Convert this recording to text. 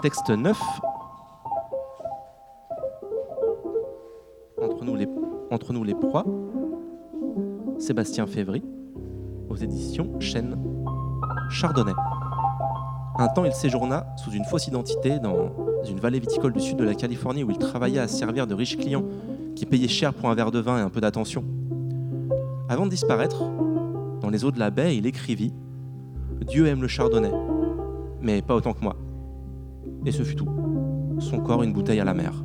Texte 9. Entre nous les, proies. Sébastien Févry, aux éditions Chêne. Chardonnay. Un temps, il séjourna sous une fausse identité dans une vallée viticole du sud de la Californie où il travaillait à servir de riches clients qui payaient cher pour un verre de vin et un peu d'attention. Avant de disparaître, dans les eaux de la baie, il écrivit Dieu aime le chardonnay, mais pas autant que moi. Et ce fut tout. Son corps une bouteille à la mer.